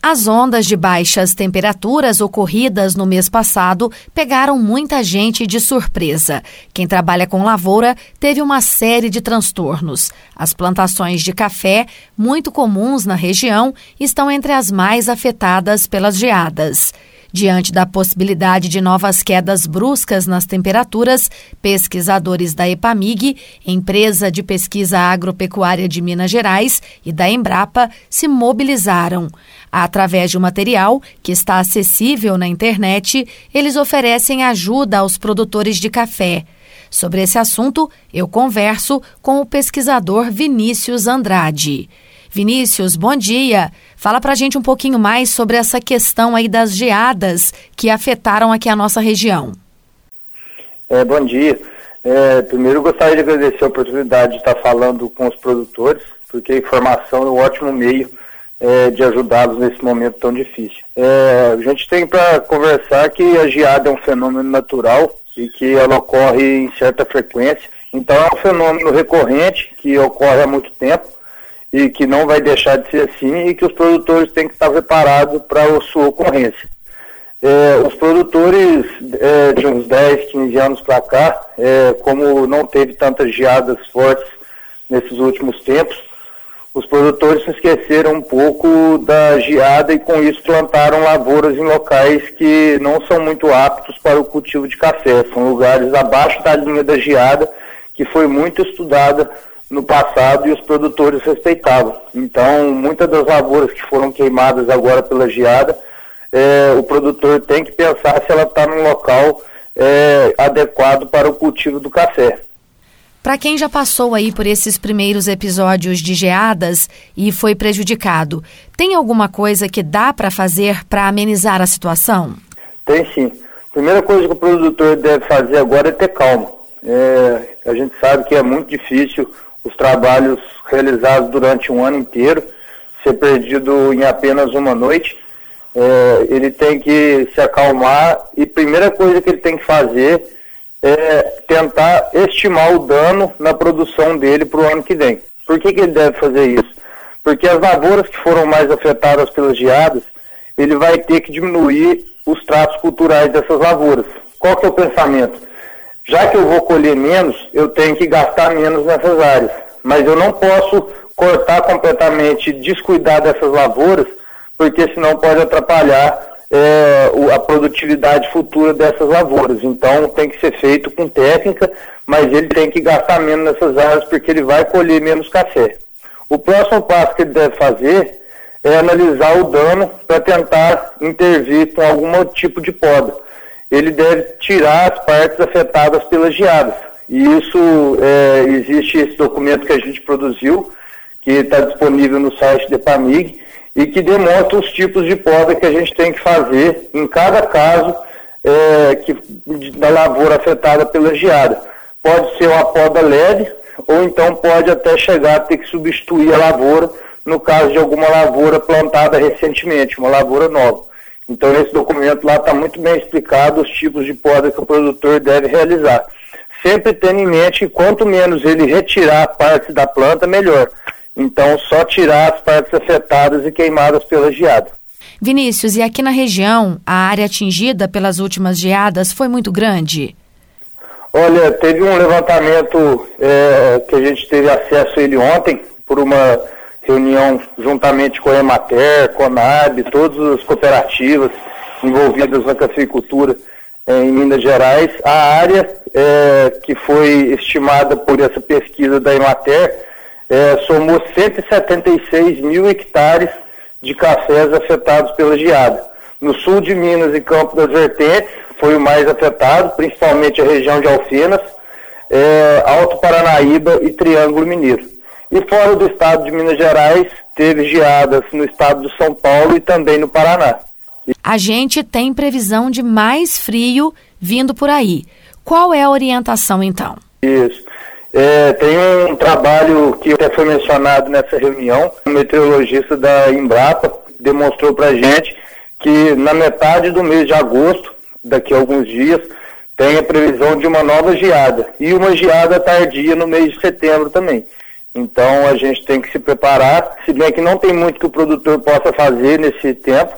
As ondas de baixas temperaturas ocorridas no mês passado pegaram muita gente de surpresa. Quem trabalha com lavoura teve uma série de transtornos. As plantações de café, muito comuns na região, estão entre as mais afetadas pelas geadas. Diante da possibilidade de novas quedas bruscas nas temperaturas, pesquisadores da EPAMIG, empresa de pesquisa agropecuária de Minas Gerais, e da Embrapa se mobilizaram. Através de um material que está acessível na internet, eles oferecem ajuda aos produtores de café. Sobre esse assunto, eu converso com o pesquisador Vinícius Andrade. Vinícius, bom dia. Fala pra gente um pouquinho mais sobre essa questão aí das geadas que afetaram aqui a nossa região. É, bom dia. É, primeiro, gostaria de agradecer a oportunidade de estar falando com os produtores, porque a informação é um ótimo meio é, de ajudá-los nesse momento tão difícil. É, a gente tem para conversar que a geada é um fenômeno natural e que ela ocorre em certa frequência. Então, é um fenômeno recorrente que ocorre há muito tempo e que não vai deixar de ser assim e que os produtores têm que estar preparados para a sua ocorrência. É, os produtores é, de uns 10, 15 anos para cá, é, como não teve tantas geadas fortes nesses últimos tempos, os produtores se esqueceram um pouco da geada e com isso plantaram lavouras em locais que não são muito aptos para o cultivo de café. São lugares abaixo da linha da geada que foi muito estudada no passado e os produtores respeitavam. Então, muitas das lavouras que foram queimadas agora pela geada, é, o produtor tem que pensar se ela está num local é, adequado para o cultivo do café. Para quem já passou aí por esses primeiros episódios de geadas e foi prejudicado, tem alguma coisa que dá para fazer para amenizar a situação? Tem sim. Primeira coisa que o produtor deve fazer agora é ter calma. É, a gente sabe que é muito difícil os trabalhos realizados durante um ano inteiro, ser perdido em apenas uma noite. É, ele tem que se acalmar e primeira coisa que ele tem que fazer é tentar estimar o dano na produção dele para o ano que vem. Por que, que ele deve fazer isso? Porque as lavouras que foram mais afetadas pelas geadas, ele vai ter que diminuir os tratos culturais dessas lavouras. Qual que é o pensamento? Já que eu vou colher menos, eu tenho que gastar menos nessas áreas. Mas eu não posso cortar completamente, descuidar dessas lavouras, porque senão pode atrapalhar é, a produtividade futura dessas lavouras. Então tem que ser feito com técnica, mas ele tem que gastar menos nessas áreas porque ele vai colher menos café. O próximo passo que ele deve fazer é analisar o dano para tentar intervir com algum tipo de poda ele deve tirar as partes afetadas pelas geadas. E isso, é, existe esse documento que a gente produziu, que está disponível no site da PAMIG, e que demonstra os tipos de poda que a gente tem que fazer em cada caso é, que, da lavoura afetada pela geada. Pode ser uma poda leve, ou então pode até chegar a ter que substituir a lavoura, no caso de alguma lavoura plantada recentemente, uma lavoura nova. Então, nesse documento lá está muito bem explicado os tipos de poda que o produtor deve realizar. Sempre tendo em mente que quanto menos ele retirar partes da planta, melhor. Então, só tirar as partes afetadas e queimadas pela geada. Vinícius, e aqui na região, a área atingida pelas últimas geadas foi muito grande? Olha, teve um levantamento é, que a gente teve acesso a ele ontem, por uma reunião juntamente com a Emater, Conab, todas as cooperativas envolvidas na cafeicultura eh, em Minas Gerais. A área eh, que foi estimada por essa pesquisa da Emater eh, somou 176 mil hectares de cafés afetados pela geada. No sul de Minas e Campo das Vertentes foi o mais afetado, principalmente a região de Alfenas, Alto Paranaíba e Triângulo Mineiro. E fora do estado de Minas Gerais, teve geadas no estado de São Paulo e também no Paraná. A gente tem previsão de mais frio vindo por aí. Qual é a orientação então? Isso. É, tem um trabalho que até foi mencionado nessa reunião, um meteorologista da Embrapa demonstrou para gente que na metade do mês de agosto, daqui a alguns dias, tem a previsão de uma nova geada e uma geada tardia no mês de setembro também. Então a gente tem que se preparar, se bem que não tem muito que o produtor possa fazer nesse tempo.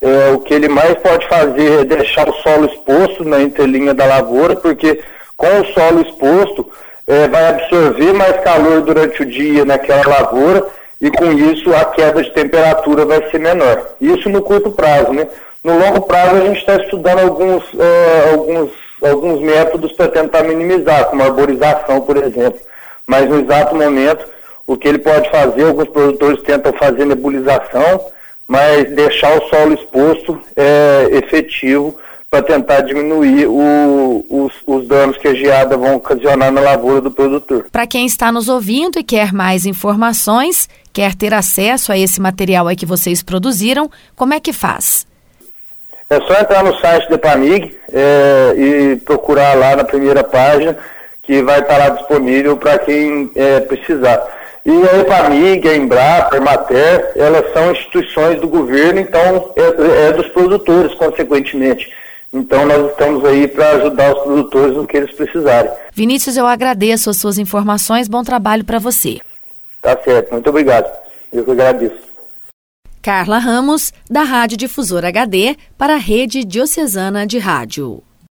É, o que ele mais pode fazer é deixar o solo exposto na entrelinha da lavoura, porque com o solo exposto é, vai absorver mais calor durante o dia naquela lavoura e com isso a queda de temperatura vai ser menor. Isso no curto prazo, né? No longo prazo a gente está estudando alguns, é, alguns, alguns métodos para tentar minimizar, como arborização, por exemplo. Mas no exato momento, o que ele pode fazer, alguns produtores tentam fazer nebulização, mas deixar o solo exposto é efetivo para tentar diminuir o, os, os, danos que a geada vão ocasionar na lavoura do produtor. Para quem está nos ouvindo e quer mais informações, quer ter acesso a esse material aí que vocês produziram, como é que faz? É só entrar no site da EPAMIG é, e procurar lá na primeira página, que vai estar lá disponível para quem é, precisar. E a EPAMIG, a Embrapa, a Emater, elas são instituições do governo, então é, é dos produtores, consequentemente. Então nós estamos aí para ajudar os produtores no que eles precisarem. Vinícius, eu agradeço as suas informações, bom trabalho para você. Tá certo, muito obrigado. Eu que agradeço. Carla Ramos, da Rádio Difusora HD, para a Rede Diocesana de Rádio.